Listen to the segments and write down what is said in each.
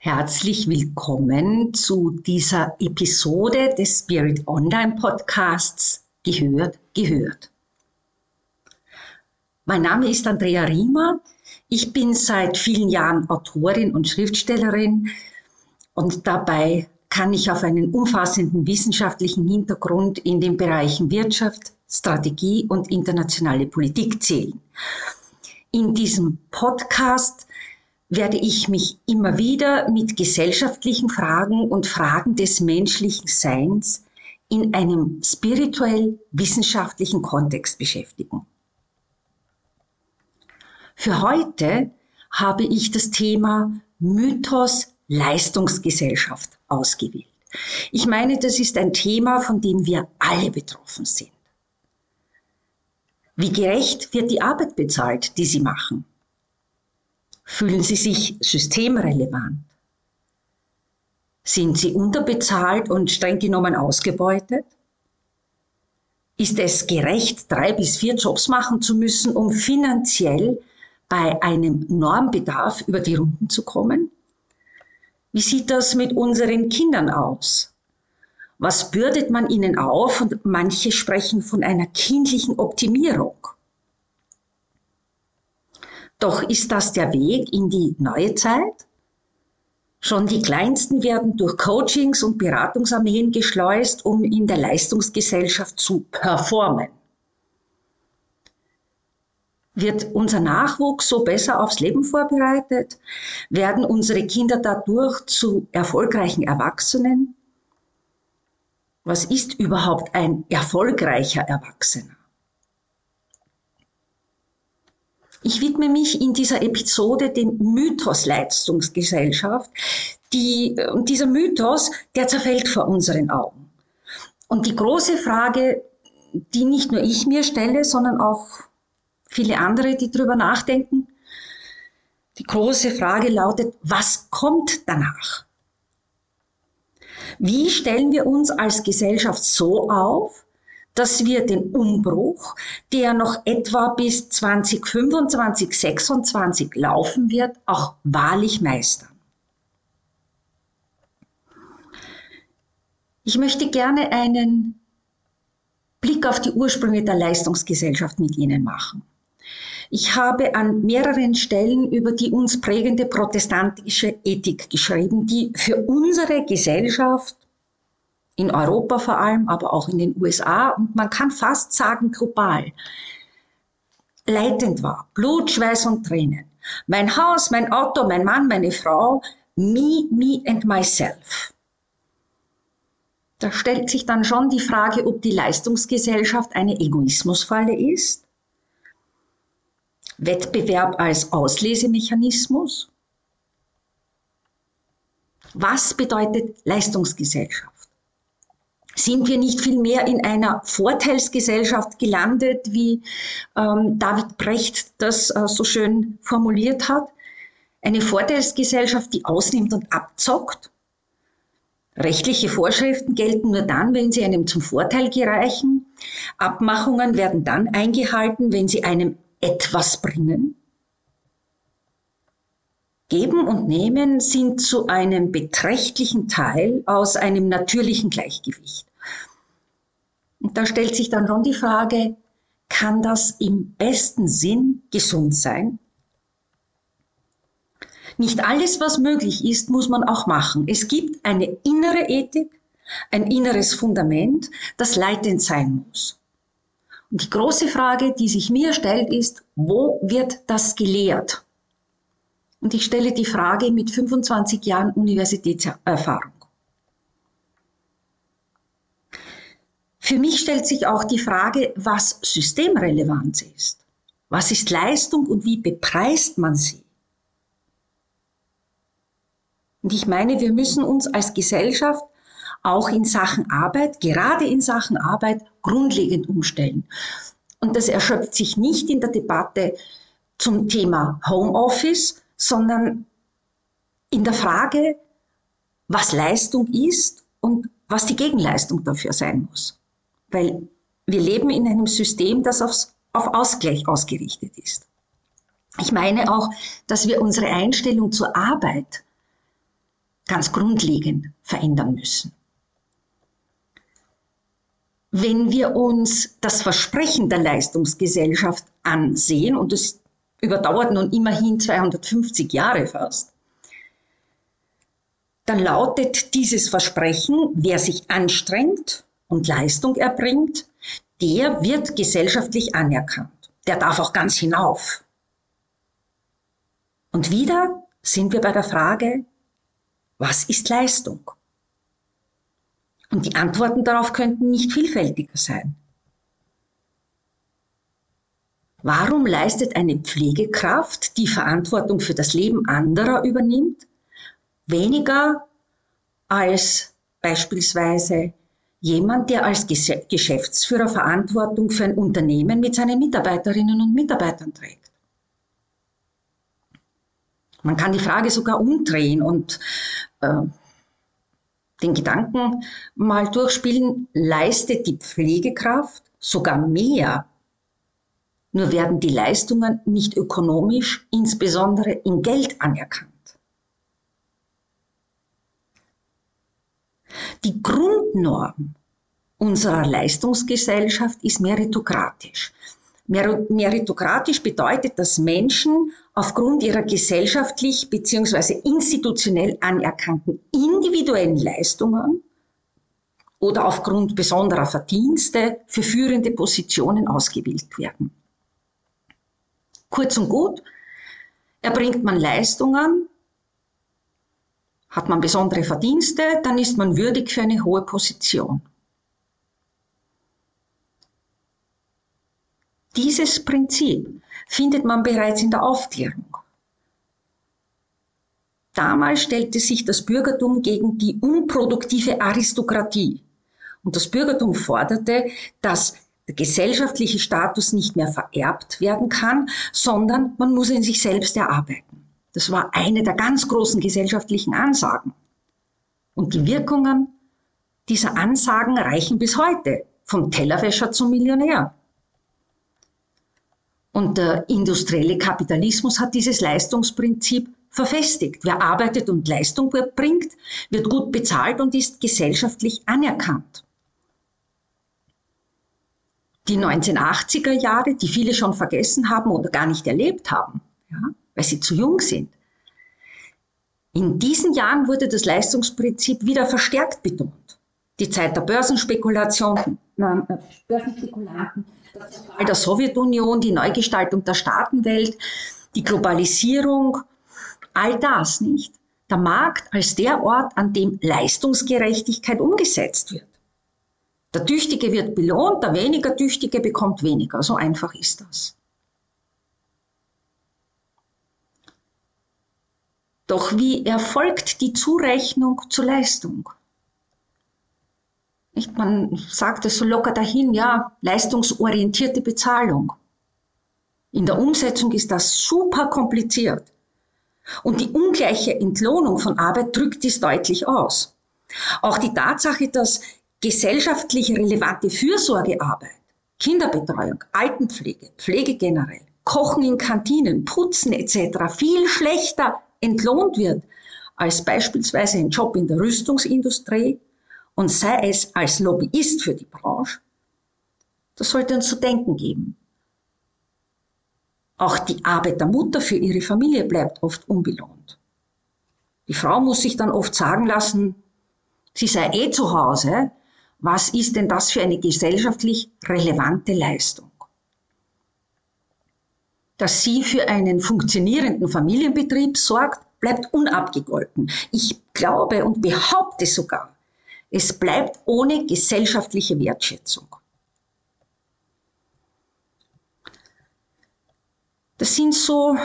Herzlich willkommen zu dieser Episode des Spirit Online Podcasts Gehört, gehört. Mein Name ist Andrea Riemer. Ich bin seit vielen Jahren Autorin und Schriftstellerin und dabei kann ich auf einen umfassenden wissenschaftlichen Hintergrund in den Bereichen Wirtschaft, Strategie und internationale Politik zählen. In diesem Podcast werde ich mich immer wieder mit gesellschaftlichen Fragen und Fragen des menschlichen Seins in einem spirituell wissenschaftlichen Kontext beschäftigen. Für heute habe ich das Thema Mythos Leistungsgesellschaft ausgewählt. Ich meine, das ist ein Thema, von dem wir alle betroffen sind. Wie gerecht wird die Arbeit bezahlt, die Sie machen? Fühlen Sie sich systemrelevant? Sind Sie unterbezahlt und streng genommen ausgebeutet? Ist es gerecht, drei bis vier Jobs machen zu müssen, um finanziell bei einem Normbedarf über die Runden zu kommen? Wie sieht das mit unseren Kindern aus? Was bürdet man ihnen auf? Und manche sprechen von einer kindlichen Optimierung. Doch ist das der Weg in die neue Zeit? Schon die Kleinsten werden durch Coachings und Beratungsarmeen geschleust, um in der Leistungsgesellschaft zu performen. Wird unser Nachwuchs so besser aufs Leben vorbereitet? Werden unsere Kinder dadurch zu erfolgreichen Erwachsenen? Was ist überhaupt ein erfolgreicher Erwachsener? Ich widme mich in dieser Episode dem Mythos Leistungsgesellschaft. Die, und dieser Mythos, der zerfällt vor unseren Augen. Und die große Frage, die nicht nur ich mir stelle, sondern auch viele andere, die drüber nachdenken. Die große Frage lautet, was kommt danach? Wie stellen wir uns als Gesellschaft so auf, dass wir den Umbruch, der noch etwa bis 2025, 2026 laufen wird, auch wahrlich meistern? Ich möchte gerne einen Blick auf die Ursprünge der Leistungsgesellschaft mit Ihnen machen. Ich habe an mehreren Stellen über die uns prägende protestantische Ethik geschrieben, die für unsere Gesellschaft in Europa vor allem, aber auch in den USA und man kann fast sagen global, leitend war. Blut, Schweiß und Tränen. Mein Haus, mein Auto, mein Mann, meine Frau, me, me and myself. Da stellt sich dann schon die Frage, ob die Leistungsgesellschaft eine Egoismusfalle ist Wettbewerb als Auslesemechanismus? Was bedeutet Leistungsgesellschaft? Sind wir nicht vielmehr in einer Vorteilsgesellschaft gelandet, wie ähm, David Brecht das äh, so schön formuliert hat? Eine Vorteilsgesellschaft, die ausnimmt und abzockt? Rechtliche Vorschriften gelten nur dann, wenn sie einem zum Vorteil gereichen. Abmachungen werden dann eingehalten, wenn sie einem etwas bringen? Geben und Nehmen sind zu einem beträchtlichen Teil aus einem natürlichen Gleichgewicht. Und da stellt sich dann schon die Frage, kann das im besten Sinn gesund sein? Nicht alles, was möglich ist, muss man auch machen. Es gibt eine innere Ethik, ein inneres Fundament, das leitend sein muss. Und die große Frage, die sich mir stellt, ist, wo wird das gelehrt? Und ich stelle die Frage mit 25 Jahren Universitätserfahrung. Für mich stellt sich auch die Frage, was Systemrelevanz ist. Was ist Leistung und wie bepreist man sie? Und ich meine, wir müssen uns als Gesellschaft auch in Sachen Arbeit, gerade in Sachen Arbeit, grundlegend umstellen. Und das erschöpft sich nicht in der Debatte zum Thema Homeoffice, sondern in der Frage, was Leistung ist und was die Gegenleistung dafür sein muss. Weil wir leben in einem System, das aufs, auf Ausgleich ausgerichtet ist. Ich meine auch, dass wir unsere Einstellung zur Arbeit ganz grundlegend verändern müssen. Wenn wir uns das Versprechen der Leistungsgesellschaft ansehen, und es überdauert nun immerhin 250 Jahre fast, dann lautet dieses Versprechen, wer sich anstrengt und Leistung erbringt, der wird gesellschaftlich anerkannt. Der darf auch ganz hinauf. Und wieder sind wir bei der Frage, was ist Leistung? Und die Antworten darauf könnten nicht vielfältiger sein. Warum leistet eine Pflegekraft, die Verantwortung für das Leben anderer übernimmt, weniger als beispielsweise jemand, der als Geschäftsführer Verantwortung für ein Unternehmen mit seinen Mitarbeiterinnen und Mitarbeitern trägt? Man kann die Frage sogar umdrehen und äh, den Gedanken mal durchspielen, leistet die Pflegekraft sogar mehr. Nur werden die Leistungen nicht ökonomisch, insbesondere in Geld anerkannt. Die Grundnorm unserer Leistungsgesellschaft ist meritokratisch. Meritokratisch bedeutet, dass Menschen aufgrund ihrer gesellschaftlich bzw. institutionell anerkannten individuellen Leistungen oder aufgrund besonderer Verdienste für führende Positionen ausgewählt werden. Kurz und gut, erbringt man Leistungen, hat man besondere Verdienste, dann ist man würdig für eine hohe Position. Dieses Prinzip findet man bereits in der Aufklärung. Damals stellte sich das Bürgertum gegen die unproduktive Aristokratie. Und das Bürgertum forderte, dass gesellschaftliche Status nicht mehr vererbt werden kann, sondern man muss ihn sich selbst erarbeiten. Das war eine der ganz großen gesellschaftlichen Ansagen. Und die Wirkungen dieser Ansagen reichen bis heute, vom Tellerwäscher zum Millionär. Und der industrielle Kapitalismus hat dieses Leistungsprinzip verfestigt. Wer arbeitet und Leistung bringt, wird gut bezahlt und ist gesellschaftlich anerkannt. Die 1980er Jahre, die viele schon vergessen haben oder gar nicht erlebt haben, ja, weil sie zu jung sind. In diesen Jahren wurde das Leistungsprinzip wieder verstärkt betont. Die Zeit der Börsenspekulation, äh, Börsenspekulanten, das Fall der Sowjetunion, die Neugestaltung der Staatenwelt, die Globalisierung, all das nicht. Der Markt als der Ort, an dem Leistungsgerechtigkeit umgesetzt wird. Der Tüchtige wird belohnt, der weniger Tüchtige bekommt weniger. So einfach ist das. Doch wie erfolgt die Zurechnung zur Leistung? Nicht? Man sagt es so locker dahin, ja, leistungsorientierte Bezahlung. In der Umsetzung ist das super kompliziert. Und die ungleiche Entlohnung von Arbeit drückt dies deutlich aus. Auch die Tatsache, dass gesellschaftlich relevante Fürsorgearbeit, Kinderbetreuung, Altenpflege, Pflege generell, Kochen in Kantinen, Putzen etc. viel schlechter entlohnt wird als beispielsweise ein Job in der Rüstungsindustrie und sei es als Lobbyist für die Branche, das sollte uns zu denken geben. Auch die Arbeit der Mutter für ihre Familie bleibt oft unbelohnt. Die Frau muss sich dann oft sagen lassen, sie sei eh zu Hause. Was ist denn das für eine gesellschaftlich relevante Leistung? Dass sie für einen funktionierenden Familienbetrieb sorgt, bleibt unabgegolten. Ich glaube und behaupte sogar, es bleibt ohne gesellschaftliche Wertschätzung. Das sind so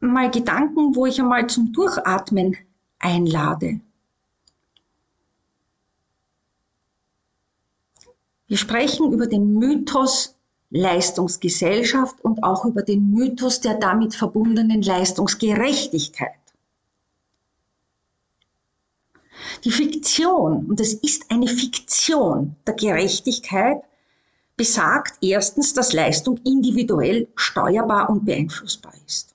mal Gedanken, wo ich einmal zum Durchatmen einlade. Wir sprechen über den Mythos Leistungsgesellschaft und auch über den Mythos der damit verbundenen Leistungsgerechtigkeit. Die Fiktion, und es ist eine Fiktion der Gerechtigkeit, besagt erstens, dass Leistung individuell steuerbar und beeinflussbar ist.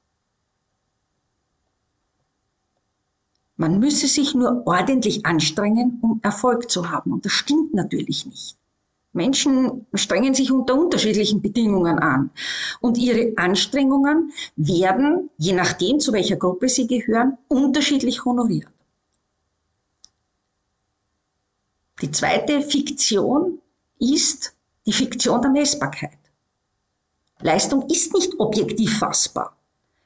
Man müsse sich nur ordentlich anstrengen, um Erfolg zu haben. Und das stimmt natürlich nicht. Menschen strengen sich unter unterschiedlichen Bedingungen an. Und ihre Anstrengungen werden, je nachdem, zu welcher Gruppe sie gehören, unterschiedlich honoriert. Die zweite Fiktion ist die Fiktion der Messbarkeit. Leistung ist nicht objektiv fassbar.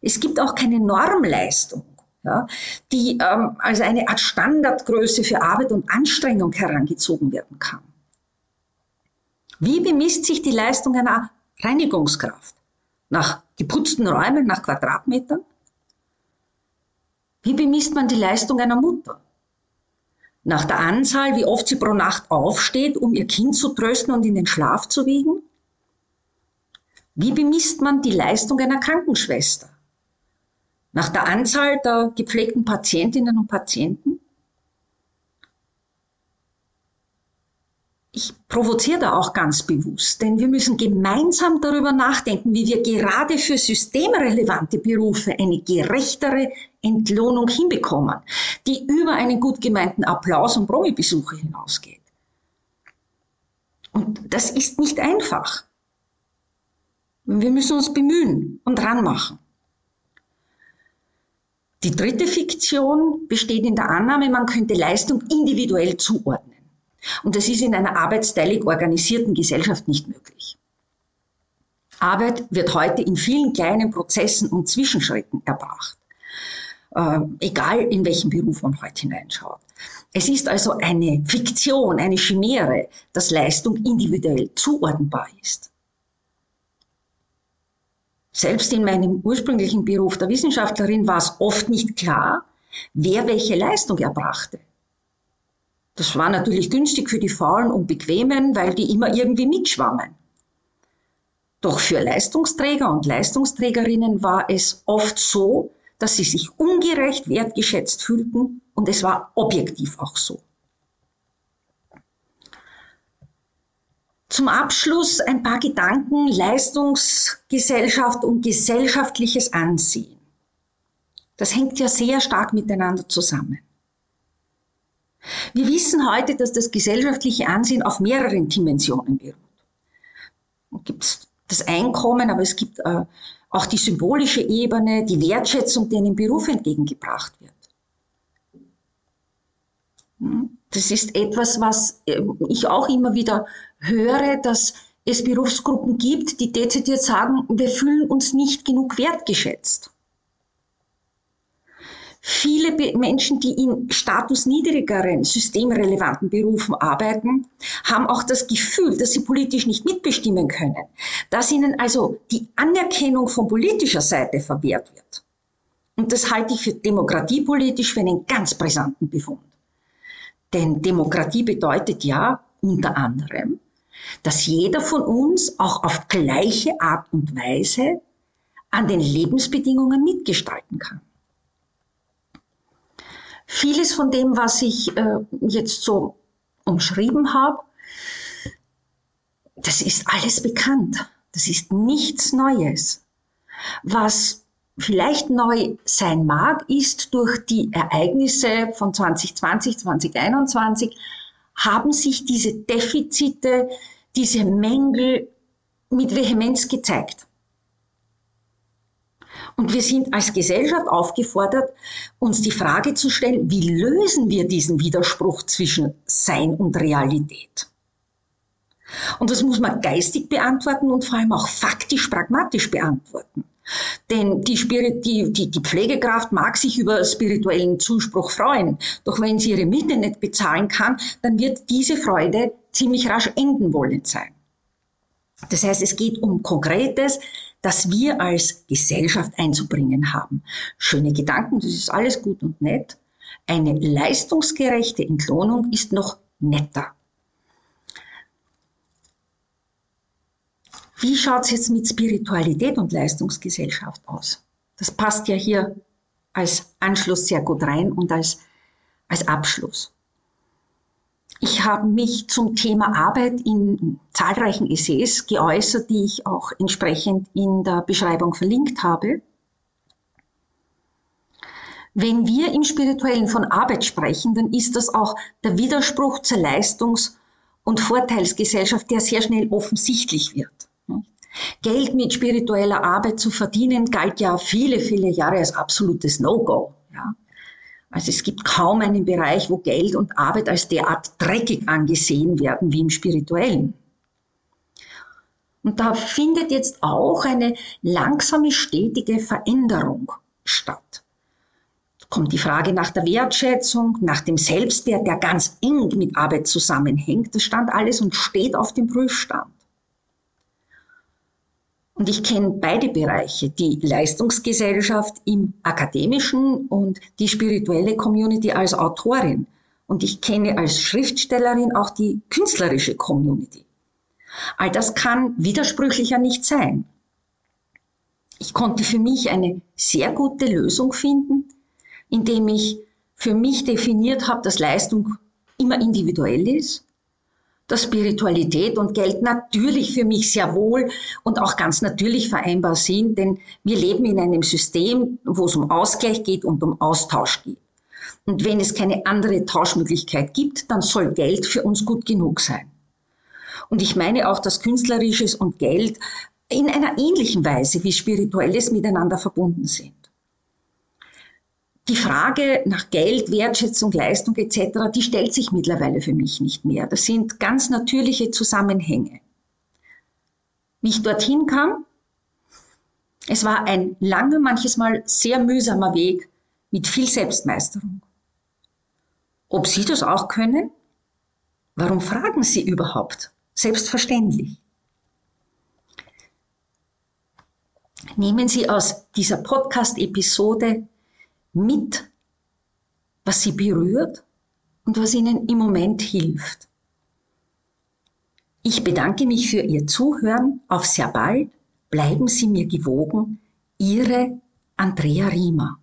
Es gibt auch keine Normleistung, ja, die ähm, als eine Art Standardgröße für Arbeit und Anstrengung herangezogen werden kann. Wie bemisst sich die Leistung einer Reinigungskraft? Nach geputzten Räumen, nach Quadratmetern? Wie bemisst man die Leistung einer Mutter? Nach der Anzahl, wie oft sie pro Nacht aufsteht, um ihr Kind zu trösten und in den Schlaf zu wiegen? Wie bemisst man die Leistung einer Krankenschwester? Nach der Anzahl der gepflegten Patientinnen und Patienten? Ich provoziere da auch ganz bewusst, denn wir müssen gemeinsam darüber nachdenken, wie wir gerade für systemrelevante Berufe eine gerechtere Entlohnung hinbekommen, die über einen gut gemeinten Applaus und Promibesuche hinausgeht. Und das ist nicht einfach. Wir müssen uns bemühen und ranmachen. Die dritte Fiktion besteht in der Annahme, man könnte Leistung individuell zuordnen. Und das ist in einer arbeitsteilig organisierten Gesellschaft nicht möglich. Arbeit wird heute in vielen kleinen Prozessen und Zwischenschritten erbracht, äh, egal in welchen Beruf man heute hineinschaut. Es ist also eine Fiktion, eine Chimäre, dass Leistung individuell zuordnenbar ist. Selbst in meinem ursprünglichen Beruf der Wissenschaftlerin war es oft nicht klar, wer welche Leistung erbrachte. Das war natürlich günstig für die Faulen und Bequemen, weil die immer irgendwie mitschwammen. Doch für Leistungsträger und Leistungsträgerinnen war es oft so, dass sie sich ungerecht wertgeschätzt fühlten und es war objektiv auch so. Zum Abschluss ein paar Gedanken Leistungsgesellschaft und gesellschaftliches Ansehen. Das hängt ja sehr stark miteinander zusammen. Wir wissen heute, dass das gesellschaftliche Ansehen auf mehreren Dimensionen beruht. Es gibt das Einkommen, aber es gibt äh, auch die symbolische Ebene, die Wertschätzung, die einem Beruf entgegengebracht wird. Hm? Das ist etwas, was äh, ich auch immer wieder höre, dass es Berufsgruppen gibt, die dezidiert sagen, wir fühlen uns nicht genug wertgeschätzt. Viele Menschen, die in statusniedrigeren, systemrelevanten Berufen arbeiten, haben auch das Gefühl, dass sie politisch nicht mitbestimmen können, dass ihnen also die Anerkennung von politischer Seite verwehrt wird. Und das halte ich für demokratiepolitisch für einen ganz brisanten Befund. Denn Demokratie bedeutet ja unter anderem, dass jeder von uns auch auf gleiche Art und Weise an den Lebensbedingungen mitgestalten kann. Vieles von dem, was ich äh, jetzt so umschrieben habe, das ist alles bekannt. Das ist nichts Neues. Was vielleicht neu sein mag, ist durch die Ereignisse von 2020, 2021 haben sich diese Defizite, diese Mängel mit Vehemenz gezeigt. Und wir sind als Gesellschaft aufgefordert, uns die Frage zu stellen, wie lösen wir diesen Widerspruch zwischen Sein und Realität? Und das muss man geistig beantworten und vor allem auch faktisch, pragmatisch beantworten. Denn die, Spirit, die, die, die Pflegekraft mag sich über spirituellen Zuspruch freuen. Doch wenn sie ihre Miete nicht bezahlen kann, dann wird diese Freude ziemlich rasch enden wollen sein. Das heißt, es geht um Konkretes, das wir als Gesellschaft einzubringen haben. Schöne Gedanken, das ist alles gut und nett. Eine leistungsgerechte Entlohnung ist noch netter. Wie schaut es jetzt mit Spiritualität und Leistungsgesellschaft aus? Das passt ja hier als Anschluss sehr gut rein und als, als Abschluss. Ich habe mich zum Thema Arbeit in zahlreichen Essays geäußert, die ich auch entsprechend in der Beschreibung verlinkt habe. Wenn wir im Spirituellen von Arbeit sprechen, dann ist das auch der Widerspruch zur Leistungs- und Vorteilsgesellschaft, der sehr schnell offensichtlich wird. Geld mit spiritueller Arbeit zu verdienen, galt ja viele, viele Jahre als absolutes No-Go. Ja. Also es gibt kaum einen Bereich, wo Geld und Arbeit als derart dreckig angesehen werden wie im spirituellen. Und da findet jetzt auch eine langsame, stetige Veränderung statt. Da kommt die Frage nach der Wertschätzung, nach dem Selbstwert, der ganz eng mit Arbeit zusammenhängt. Das stand alles und steht auf dem Prüfstand. Und ich kenne beide Bereiche, die Leistungsgesellschaft im akademischen und die spirituelle Community als Autorin. Und ich kenne als Schriftstellerin auch die künstlerische Community. All das kann widersprüchlicher nicht sein. Ich konnte für mich eine sehr gute Lösung finden, indem ich für mich definiert habe, dass Leistung immer individuell ist dass Spiritualität und Geld natürlich für mich sehr wohl und auch ganz natürlich vereinbar sind, denn wir leben in einem System, wo es um Ausgleich geht und um Austausch geht. Und wenn es keine andere Tauschmöglichkeit gibt, dann soll Geld für uns gut genug sein. Und ich meine auch, dass Künstlerisches und Geld in einer ähnlichen Weise wie Spirituelles miteinander verbunden sind die Frage nach Geld, Wertschätzung, Leistung etc., die stellt sich mittlerweile für mich nicht mehr. Das sind ganz natürliche Zusammenhänge. Wie ich dorthin kam, es war ein langer, manches Mal sehr mühsamer Weg mit viel Selbstmeisterung. Ob Sie das auch können? Warum fragen Sie überhaupt? Selbstverständlich. Nehmen Sie aus dieser Podcast-Episode mit, was sie berührt und was ihnen im Moment hilft. Ich bedanke mich für Ihr Zuhören. Auf sehr bald. Bleiben Sie mir gewogen. Ihre Andrea Riemer.